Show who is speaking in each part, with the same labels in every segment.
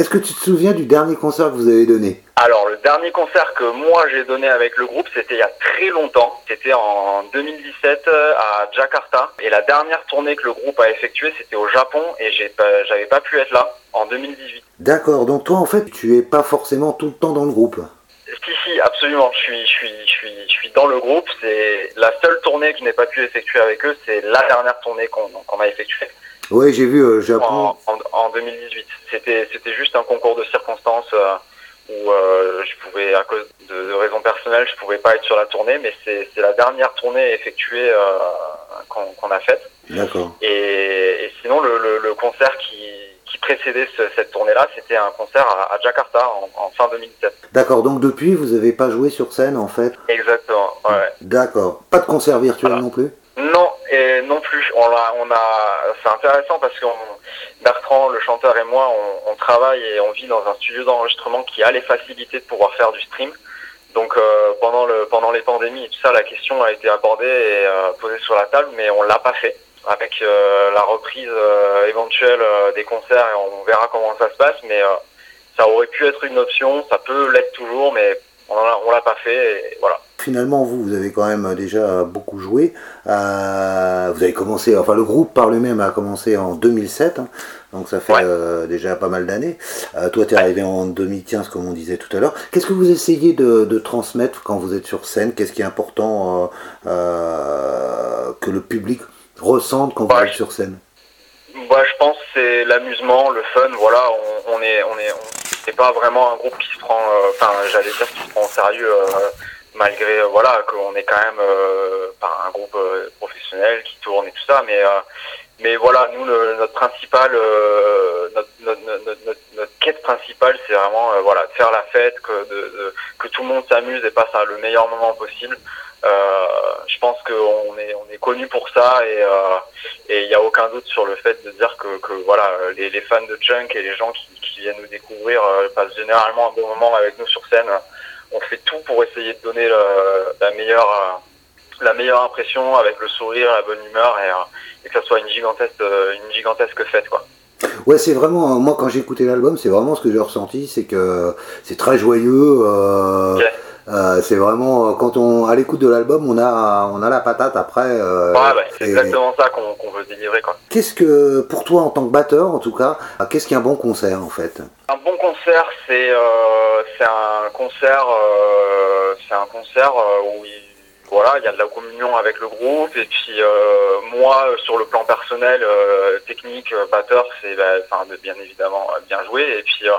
Speaker 1: Est-ce que tu te souviens du dernier concert que vous avez donné
Speaker 2: Alors, le dernier concert que moi j'ai donné avec le groupe, c'était il y a très longtemps. C'était en 2017 euh, à Jakarta. Et la dernière tournée que le groupe a effectuée, c'était au Japon et j'avais pas pu être là en 2018.
Speaker 1: D'accord, donc toi en fait, tu es pas forcément tout le temps dans le groupe.
Speaker 2: Si, si, absolument. Je suis, je suis, je suis, je suis dans le groupe. C'est la seule tournée que je n'ai pas pu effectuer avec eux. C'est la dernière tournée qu'on qu'on a effectuée
Speaker 1: Oui, j'ai vu euh,
Speaker 2: en, en, en 2018. C'était, c'était juste un concours de circonstances euh, où euh, je pouvais, à cause de, de raisons personnelles, je pouvais pas être sur la tournée. Mais c'est, la dernière tournée effectuée euh, qu'on, a faite.
Speaker 1: D'accord.
Speaker 2: Et, et sinon, le, le, le concert qui, qui précédait ce- cette tournée-là, c'était un concert à, à Jakarta en, en fin 2017.
Speaker 1: D'accord, donc depuis, vous n'avez pas joué sur scène en fait?
Speaker 2: Exactement. Ouais.
Speaker 1: D'accord. Pas de concert virtuel
Speaker 2: Voilà.
Speaker 1: non plus?
Speaker 2: Non, et non plus. On a, on a, c'est intéressant parce que Bertrand, le chanteur et moi, on, travaille et on vit dans un studio d'enregistrement qui a les facilités de pouvoir faire du stream. Donc euh, pendant le, pendant les pandémies et tout ça, la question a été abordée et euh, posée sur la table, mais on l'a pas fait. Avec euh, la reprise euh, éventuelle des concerts, on verra comment ça se passe, mais ça aurait pu être une option, ça peut l'être toujours, mais on en a- on l'a pas fait. Et voilà.
Speaker 1: Finalement, vous, vous avez quand même déjà beaucoup joué. Euh, vous avez commencé, enfin le groupe par lui-même a commencé en 2007, hein, donc ça fait
Speaker 2: Ouais.
Speaker 1: euh, déjà pas mal d'années. Euh, toi, tu es arrivé en 2015, comme on disait tout à l'heure. Qu'est-ce que vous essayez de, de transmettre quand vous êtes sur scène? Qu'est-ce qui est important euh, euh, que le public ressente quand vous
Speaker 2: Ouais.
Speaker 1: êtes sur scène?
Speaker 2: Moi, je pense c'est l'amusement, le fun. Voilà, on, on est, on est, on- c'est pas vraiment un groupe qui se prend, euh, enfin, j'allais dire qui se prend au sérieux, euh, malgré, euh, voilà, qu'on est quand même euh, enfin, un groupe euh, professionnel qui tourne et tout ça, mais, mais voilà, nous, le- notre principal, euh, notre, notre, notre, notre, quête principale, c'est vraiment, euh, voilà, de faire la fête, que, de, de- que tout le monde s'amuse et passe à le meilleur moment possible. Euh, je pense qu'on est, on est connu pour ça et euh, et il n'y a aucun doute sur le fait de dire que, que voilà, les, les fans de Chunk et les gens qui, qui viennent nous découvrir passent généralement un bon moment avec nous sur scène. On fait tout pour essayer de donner le- la meilleure euh, la meilleure impression avec le sourire, la bonne humeur et, euh, et que ça soit une gigantesque euh, une gigantesque fête quoi.
Speaker 1: Ouais, c'est vraiment, moi quand j'ai écouté l'album, c'est vraiment ce que j'ai ressenti, c'est que c'est très joyeux. euh. Euh, c'est vraiment, quand on, à l'écoute de l'album, on a, on a la patate après. euh,
Speaker 2: Ouais, bah, c'est exactement ça qu'on qu'on veut délivrer quoi.
Speaker 1: Qu'est-ce que, pour toi en tant que batteur en tout cas, qu'est-ce qui est un bon concert en fait?
Speaker 2: Un bon concert, c'est euh, c'est un concert, euh, c'est un concert euh, où il, voilà, il y a de la communion avec le groupe et puis euh, moi, euh, sur le plan personnel, euh, technique, euh, batteur, c'est bah, enfin bien évidemment euh, bien jouer et puis euh,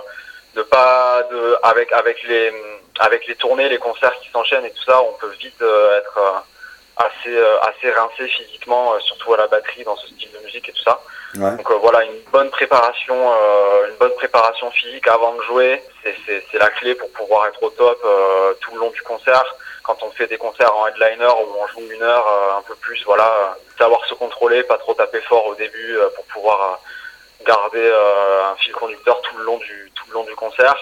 Speaker 2: de pas de avec avec les avec les tournées, les concerts qui s'enchaînent et tout ça, on peut vite euh, être euh, assez euh, assez rincé physiquement, euh, surtout à la batterie dans ce style de musique et tout ça.
Speaker 1: Ouais.
Speaker 2: Donc euh, voilà, une bonne préparation, euh, une bonne préparation physique avant de jouer, c'est- la clé pour pouvoir être au top euh, tout le long du concert. Quand on fait des concerts en headliner où on joue une heure, euh, un peu plus, voilà, euh, savoir se contrôler, pas trop taper fort au début euh, pour pouvoir garder euh, un fil conducteur tout le long du le long du concert.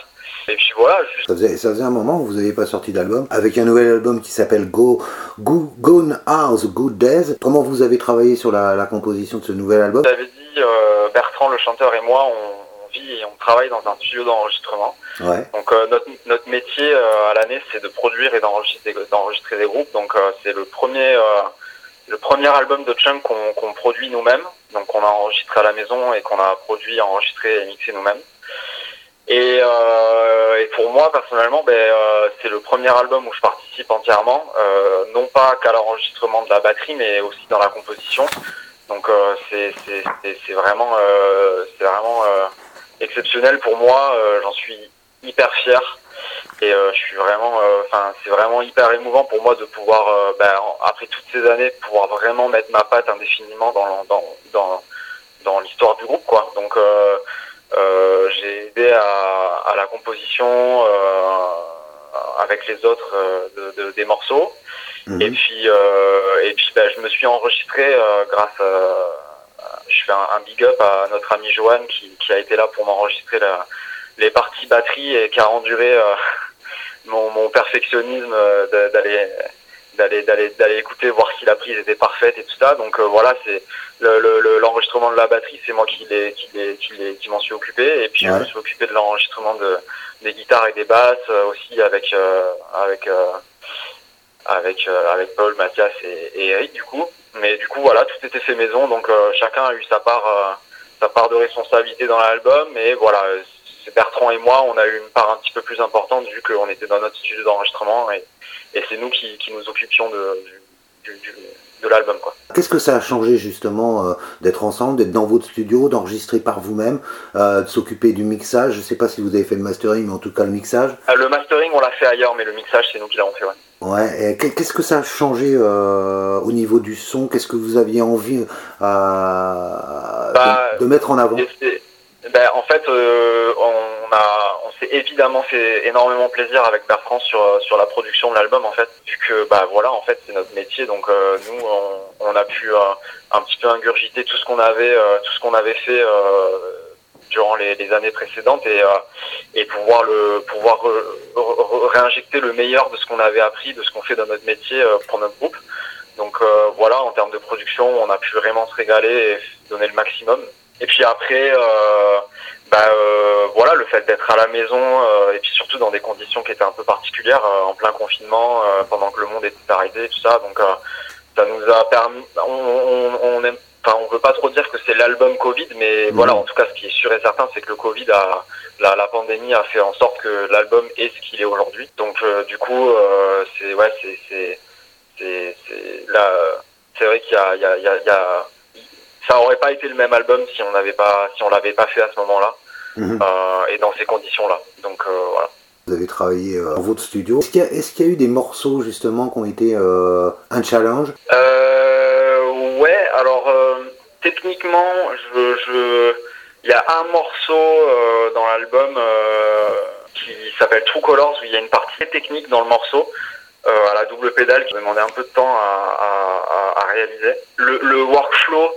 Speaker 2: Et puis voilà, juste
Speaker 1: Ça faisait, ça faisait un moment où vous n'aviez pas sorti d'album, avec un nouvel album qui s'appelle Go, Go, Gone Are the Good Days. Comment vous avez travaillé sur la, la composition de ce nouvel album?
Speaker 2: J'avais dit, euh, Bertrand, le chanteur et moi, on, vit et on travaille dans un studio d'enregistrement.
Speaker 1: Ouais.
Speaker 2: Donc euh, notre, notre métier euh, à l'année, c'est de produire et d'enregistrer, des groupes. Donc c'est le premier, le premier album de Chunk qu'on, qu'on produit nous-mêmes. Donc on a enregistré à la maison et qu'on a produit, enregistré et mixé nous-mêmes. Et, euh, et pour moi personnellement, ben, euh, c'est le premier album où je participe entièrement, euh, non pas qu'à l'enregistrement de la batterie, mais aussi dans la composition. Donc euh, c'est, vraiment, euh, c'est vraiment euh, exceptionnel pour moi. J'en suis hyper fier et je suis vraiment enfin c'est vraiment hyper émouvant pour moi de pouvoir ben, en- après toutes ces années pouvoir vraiment mettre ma patte indéfiniment dans dans dans, dans l'histoire du groupe quoi donc j'ai aidé à, à la composition euh, avec les autres euh, de, de- des morceaux
Speaker 1: Mhm.
Speaker 2: et puis euh, et puis ben, je me suis enregistré euh, grâce à je fais un, un big up à notre ami Johan qui, qui a été là pour m'enregistrer la, les parties batterie et qui a enduré euh, mon, mon perfectionnisme euh, d'aller d'aller d'aller d'aller écouter voir si la prise était parfaite et tout ça. Donc voilà c'est l'enregistrement le, de la batterie c'est moi qui l'ai qui l'ai qui, qui m'en suis occupé. Et puis je me suis occupé de l'enregistrement de des guitares et des basses aussi avec avec avec avec Paul Mathias et, et, Eric du coup. Mais du coup voilà tout était fait maison. Donc chacun a eu sa part sa part de responsabilité dans l'album. Et voilà c'est Bertrand et moi, on a eu une part un petit peu plus importante vu qu'on était dans notre studio d'enregistrement. Et, c'est nous qui, nous occupions de, de l'album.
Speaker 1: Qu'est-ce que ça a changé justement euh, d'être ensemble, d'être dans votre studio, d'enregistrer par vous-même, euh, de s'occuper du mixage? Je ne sais pas si vous avez fait le mastering, mais en tout cas le mixage.
Speaker 2: Euh, le mastering, on l'a fait ailleurs, mais le mixage, c'est nous qui l'avons fait. Ouais.
Speaker 1: Ouais. Qu'est-ce que ça a changé au niveau du son? Qu'est-ce que vous aviez envie bah, de, mettre en avant?
Speaker 2: ben, en fait, on a, s'est évidemment fait énormément plaisir avec Bertrand sur sur la production de l'album en fait, vu que bah voilà, en fait c'est notre métier, donc euh, nous on, a pu euh, un petit peu ingurgiter tout ce qu'on avait, tout ce qu'on avait fait durant les, les, années précédentes et et pouvoir le pouvoir réinjecter le meilleur de ce qu'on avait appris, de ce qu'on fait dans notre métier pour notre groupe. Donc voilà, en termes de production, on a pu vraiment se régaler et donner le maximum. Et puis après, euh, bah, euh, voilà, le fait d'être à la maison euh, et puis surtout dans des conditions qui étaient un peu particulières, en plein confinement, pendant que le monde était arrêté, tout ça. Donc ça nous a permis. On, on, on aime, enfin, on veut pas trop dire que c'est l'album Covid, mais mmh. voilà, en tout cas, ce qui est sûr et certain, c'est que le Covid a, la, la, pandémie a fait en sorte que l'album est ce qu'il est aujourd'hui. Donc, du coup, c'est ouais, c'est c'est c'est là, c'est vrai qu'il y a, y a, il y a ça aurait pas été le même album si on n'avait pas si on l'avait pas fait à ce moment-là mhm. euh, et dans ces conditions-là. Donc euh, voilà.
Speaker 1: Vous avez travaillé euh, dans votre studio. Est-ce qu'il y, a eu des morceaux justement qui ont été un challenge?
Speaker 2: Ouais, alors techniquement, je, je, il y a un morceau dans l'album qui s'appelle True Colors où il y a une partie technique dans le morceau. à la double pédale qui demandait un peu de temps à, à, à réaliser. Le, le workflow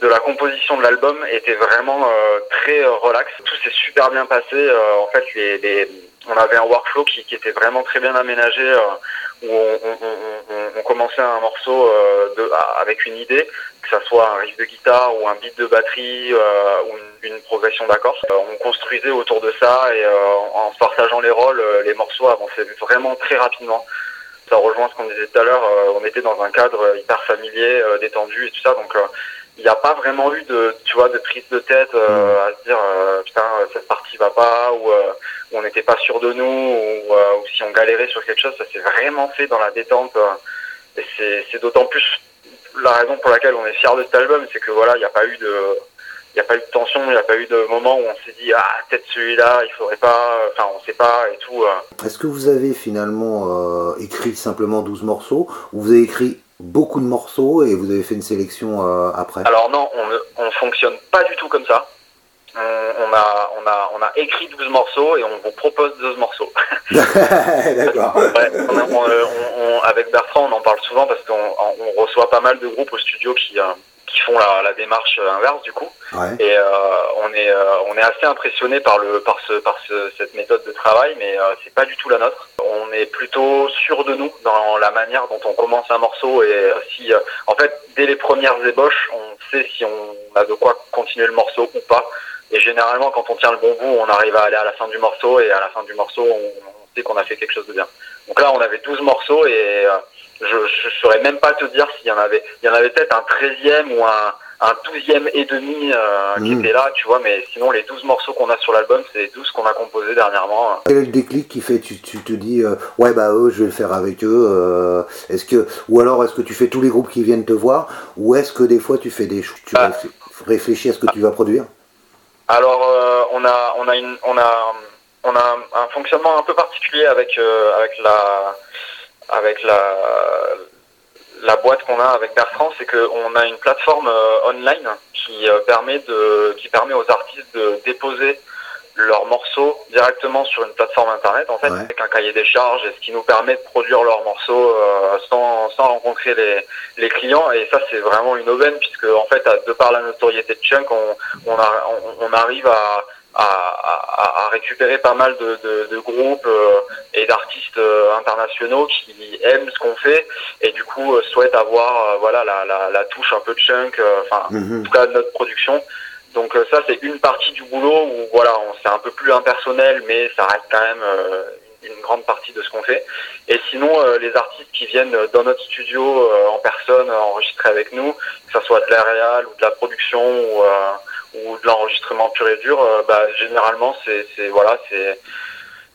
Speaker 2: de la composition de l'album était vraiment euh, très euh, relax. Tout s'est super bien passé. Euh, en fait, les, on avait un workflow qui, qui, était vraiment très bien aménagé où on, on, on, commençait un morceau de, avec une idée, que ça soit un riff de guitare ou un beat de batterie ou une, progression d'accords. on construisait autour de ça et en partageant les rôles, les morceaux avançaient vraiment très rapidement ça rejoint ce qu'on disait tout à l'heure, on était dans un cadre hyper familier, détendu et tout ça, donc il n'y a pas vraiment eu de tu vois de prise de tête euh, mm. à se dire euh, putain cette partie va pas ou, euh, on n'était pas sûr de nous ou, ou, si on galérait sur quelque chose ça s'est vraiment fait dans la détente et c'est, c'est d'autant plus la raison pour laquelle on est fier de cet album c'est que voilà il n'y a pas eu de il n'y a pas eu de tension, il n'y a pas eu de moment où on s'est dit ah peut-être celui-là il faudrait pas, enfin on sait pas et tout.
Speaker 1: Est-ce que vous avez finalement écrit simplement 12 morceaux ou vous avez écrit beaucoup de morceaux et vous avez fait une sélection euh, après
Speaker 2: Alors non, on ne fonctionne pas du tout comme ça. On, a, on, a, on a écrit 12 morceaux et on vous propose 12 morceaux. D'accord. avec Bertrand, on en parle souvent parce qu'on reçoit pas mal de groupes au studio qui, euh, qui font la, la, démarche inverse du coup. Et euh, on est euh, on est assez impressionné par le par ce par ce, cette méthode de travail, mais euh, c'est pas du tout la nôtre. On est plutôt sûr de nous dans la manière dont on commence un morceau et euh, si euh, en fait dès les premières ébauches, on sait si on a de quoi continuer le morceau ou pas. Et généralement, quand on tient le bon bout, on arrive à aller à la fin du morceau et à la fin du morceau, on, on sait qu'on a fait quelque chose de bien. Donc là, on avait 12 morceaux et je ne saurais même pas te dire s'il y en avait. Il y en avait peut-être un 13e ou un, un 12e et demi euh, qui mmh. était là, tu vois, mais sinon les 12 morceaux qu'on a sur l'album, c'est les 12 qu'on a composés dernièrement.
Speaker 1: Quel est le déclic qui fait tu, tu te dis euh, ouais bah eux je vais le faire avec eux euh, est-ce que ou alors est-ce que tu fais tous les groupes qui viennent te voir ou est-ce que des fois tu fais des tu ah. réfléchis à ce que tu vas produire?
Speaker 2: Alors on a on a une on a on a un fonctionnement un peu particulier avec avec la avec la, la boîte qu'on a avec Bertrand, c'est qu'on a une plateforme euh, online qui euh, permet de, qui permet aux artistes de déposer leurs morceaux directement sur une plateforme internet en fait avec un cahier des charges et ce qui nous permet de produire leurs morceaux euh, sans, sans rencontrer les, les clients. Et ça c'est vraiment une aubaine puisque en fait de par la notoriété de Chunk on, on, a, on, on arrive à à, récupérer pas mal de, groupes euh, et d'artistes euh, internationaux qui aiment ce qu'on fait et du coup souhaitent avoir voilà la, touche un peu de chunk, enfin mhm. en tout cas de notre production. Donc ça c'est une partie du boulot où voilà c'est un peu plus impersonnel mais ça reste quand même une grande partie de ce qu'on fait. Et sinon, les artistes qui viennent dans notre studio en personne enregistrer avec nous, que ce soit de la réal ou de la production ou, ou de l'enregistrement pur et dur, euh, bah, généralement c'est voilà c'est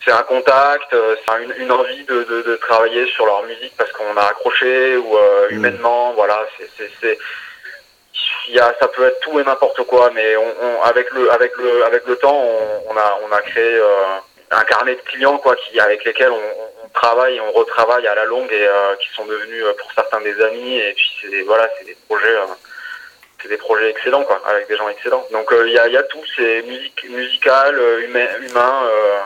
Speaker 2: c'est un contact, euh, c'est une, une, envie de, de, de, travailler sur leur musique parce qu'on a accroché ou euh, mm. humainement, voilà, c'est il y a, ça peut être tout et n'importe quoi, mais on, on, avec le avec le avec le temps, on, on a on a créé euh, un carnet de clients quoi, qui avec lesquels on, on travaille et on retravaille à la longue et qui sont devenus pour certains des amis et puis c'est voilà, c'est des projets c'est des projets excellents, quoi, avec des gens excellents. Donc euh, il y, a, y, a, tout, c'est musique, musical, euh, humain. humain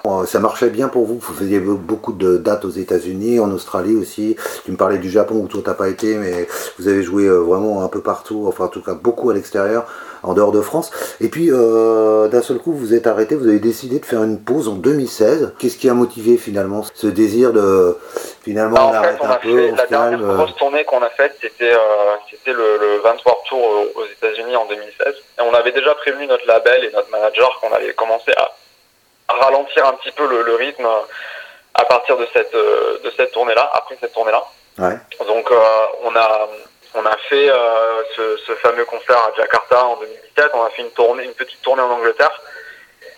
Speaker 1: euh. ça marchait bien pour vous, vous faisiez beaucoup de dates aux États-Unis, en Australie aussi. Tu me parlais du Japon où toi t'as pas été, mais vous avez joué vraiment un peu partout, enfin en tout cas beaucoup à l'extérieur en dehors de France. Et puis, euh, d'un seul coup, vous êtes arrêté, vous avez décidé de faire une pause en 2016. Qu'est-ce qui a motivé finalement ce désir de finalement
Speaker 2: bah, on arrête un peu La dernière grosse tournée qu'on a faite, c'était euh, c'était le, le 23 Tour aux États-Unis en 2016. Et on avait déjà prévenu notre label et notre manager qu'on allait commencer à, ralentir un petit peu le, rythme à partir de cette de cette tournée-là, après cette tournée-là. Ouais. Donc euh, on a on a fait euh, ce, ce, fameux concert à Jakarta en 2017. On a fait une tournée, une petite tournée en Angleterre.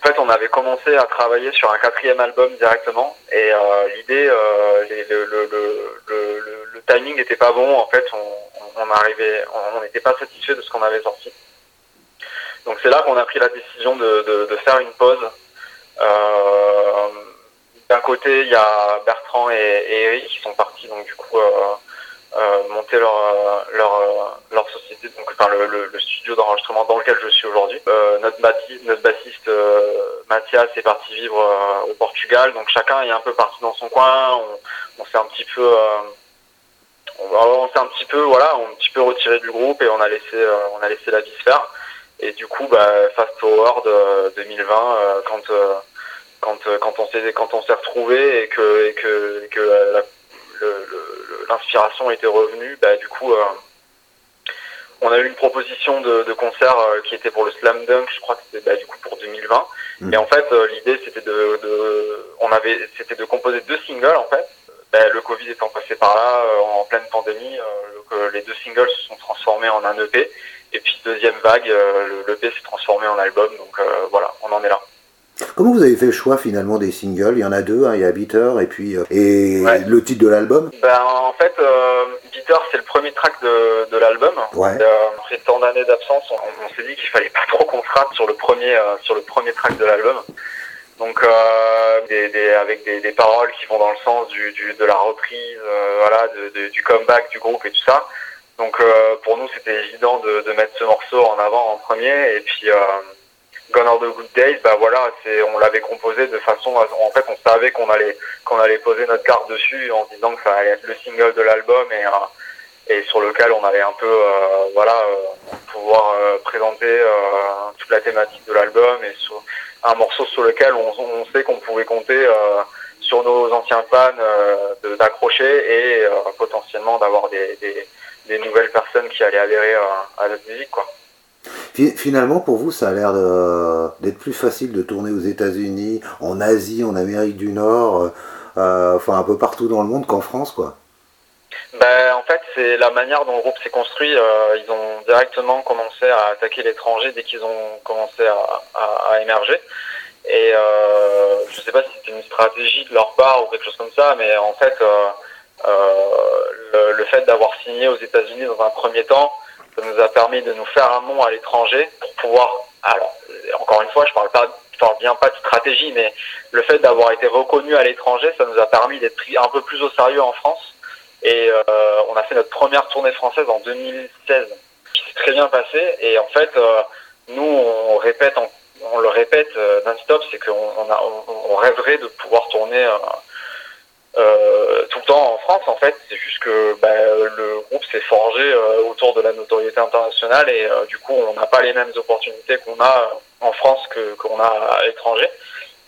Speaker 2: En fait, on avait commencé à travailler sur un quatrième album directement, et euh, l'idée, euh, le, le, le, le, timing n'était pas bon. En fait, on, on arrivait, on n'était pas satisfait de ce qu'on avait sorti. Donc c'est là qu'on a pris la décision de, de, de faire une pause. Euh, D'un côté, il y a Bertrand et, Eric qui sont partis, donc du coup euh, monter leur, leur, leur société, donc enfin, le, studio d'enregistrement dans lequel je suis aujourd'hui. Euh, notre, notre bassiste euh, Mathias est parti vivre au Portugal, donc chacun est un peu parti dans son coin. On, on s'est un petit peu on, s'est un petit peu voilà on un petit peu retiré du groupe et on a laissé on a laissé la vie se faire et du coup bah fast forward 2020 quand quand quand on s'est quand on s'est retrouvé et que, et que la, l'inspiration était revenue, bah, du coup, euh, on a eu une proposition de, concert euh, qui était pour le Slam Dunk, je crois que c'était bah, du coup pour 2020. Mm. Et en fait, euh, l'idée c'était de, on avait, c'était de composer deux singles en fait. Bah, le Covid étant passé par là en pleine pandémie, les deux singles se sont transformés en un EP. Et puis deuxième vague, l'EP s'est transformé en album. Donc voilà, on en est là.
Speaker 1: Comment vous avez fait le choix finalement des singles? Il y en a deux, hein, il y a Bitter et puis euh, et le titre de l'album?
Speaker 2: Ben, En fait, euh, Bitter c'est le premier track de, de l'album. Ouais. Euh, après tant d'années d'absence, on, s'est dit qu'il fallait pas trop qu'on se rate sur le premier euh, sur le premier track de l'album. Donc des, des, avec des, des, paroles qui vont dans le sens du, du de la reprise, voilà, de, du comeback du groupe et tout ça. Donc pour nous c'était évident de, de, mettre ce morceau en avant en premier et puis Gone are the Good Days, bah voilà, c'est, on l'avait composé de façon, en fait, on savait qu'on allait, qu'on allait poser notre carte dessus en disant que ça allait être le single de l'album et, euh, et sur lequel on allait un peu, euh, voilà, euh, pouvoir présenter toute la thématique de l'album et sur un morceau sur lequel on, on sait qu'on pouvait compter sur nos anciens fans d'accrocher et potentiellement d'avoir des, des, des, nouvelles personnes qui allaient adhérer à notre musique, quoi.
Speaker 1: Finalement, pour vous, ça a l'air d'être plus facile de tourner aux États-Unis, en Asie, en Amérique du Nord, euh, euh, enfin un peu partout dans le monde qu'en France, quoi.
Speaker 2: Ben, en fait, c'est la manière dont le groupe s'est construit. Euh, ils ont directement commencé à attaquer l'étranger dès qu'ils ont commencé à, émerger. Et je ne sais pas si c'était une stratégie de leur part ou quelque chose comme ça, mais en fait, le, le, fait d'avoir signé aux États-Unis dans un premier temps, ça nous a permis de nous faire un nom à l'étranger pour pouvoir. Alors, encore une fois, je parle pas, parle bien pas de stratégie, mais le fait d'avoir été reconnu à l'étranger, ça nous a permis d'être pris un peu plus au sérieux en France. Et euh, on a fait notre première tournée française en 2016, qui s'est très bien passé. Et en fait, euh, nous, on répète, on, le répète euh, non-stop, c'est qu'on on, on, rêverait de pouvoir tourner tout le temps en France en fait. C'est juste que bah, le groupe s'est forgé autour de la notoriété internationale et du coup on n'a pas les mêmes opportunités qu'on a en France que qu'on a à l'étranger.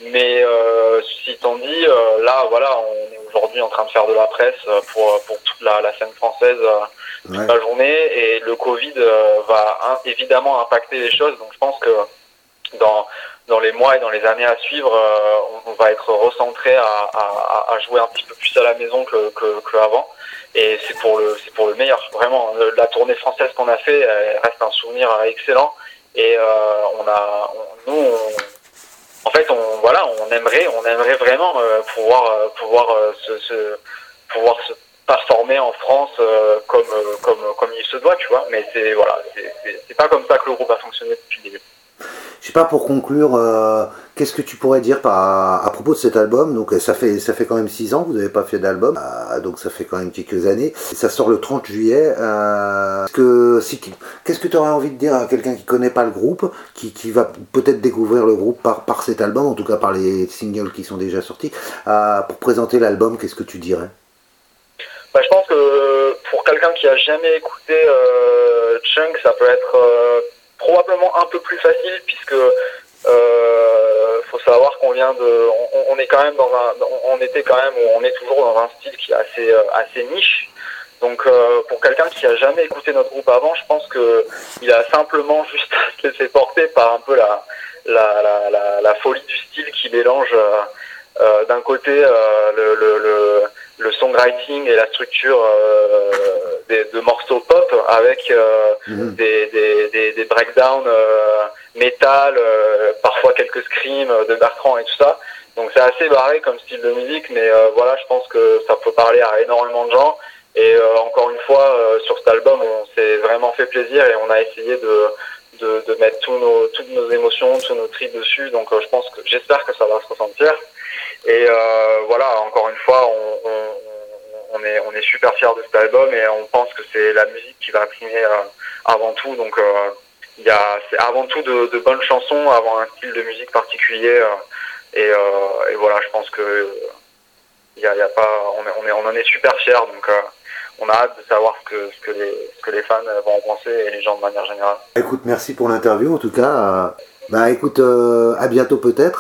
Speaker 2: Mais euh, ceci étant dit, euh, là, voilà, on est aujourd'hui en train de faire de la presse euh, pour, pour toute la, la scène française toute la journée et le Covid va évidemment impacter les choses. Donc je pense que dans, les mois et dans les années à suivre, on, va être recentré à, jouer un petit peu plus à la maison que, avant. Et c'est pour le meilleur. Vraiment, la tournée française qu'on a fait reste un souvenir excellent. Et on a nous en fait, on voilà, on aimerait, on aimerait vraiment euh, pouvoir euh, pouvoir euh, se, pouvoir se performer en France comme comme comme il se doit, tu vois. Mais c'est voilà, c'est pas comme ça que le groupe a fonctionné depuis le début.
Speaker 1: Je sais pas pour conclure, qu'est-ce que tu pourrais dire à propos de cet album? Donc ça fait ça fait quand même six ans que vous n'avez pas fait d'album, donc ça fait quand même quelques années. Ça sort le 30 juillet. que si qu'est-ce que tu aurais envie de dire à quelqu'un qui connaît pas le groupe, qui, qui va peut-être découvrir le groupe par par cet album, en tout cas par les singles qui sont déjà sortis, pour présenter l'album Qu'est-ce que tu dirais?
Speaker 2: Bah, je pense que pour quelqu'un qui a jamais écouté Chunk, ça peut être probablement un peu plus facile puisque euh, faut savoir qu'on vient de, on, est quand même dans un, on était quand même, on est toujours dans un style qui est assez euh, assez niche. Donc euh, pour quelqu'un qui a jamais écouté notre groupe avant, je pense que il a simplement juste à se porter par un peu la la, la, la, folie du style qui mélange euh, euh d'un côté le, le, le, le, songwriting et la structure des, de morceaux pop avec mmh. des, des, des, des breakdowns métal, euh, parfois quelques screams de Bertrand et tout ça. Donc c'est assez barré comme style de musique, mais euh, voilà, je pense que ça peut parler à énormément de gens. Et euh, encore une fois, sur cet album, on s'est vraiment fait plaisir et on a essayé de, de, de mettre tous nos, toutes nos émotions, tous nos tripes dessus. Donc je pense que j'espère que ça va se ressentir. Et voilà, encore une fois, on, on, on, est, on est super fiers de cet album et on pense que c'est la musique qui va primer avant tout. Donc il y a c'est avant tout de, bonnes chansons avant un style de musique particulier euh, et, euh, voilà je pense que y a, pas on, est, on, en est super fiers donc euh, on a hâte de savoir ce que, les, que les fans vont en penser et les gens de manière générale.
Speaker 1: Écoute, merci pour l'interview en tout cas. Bah écoute, à bientôt peut-être.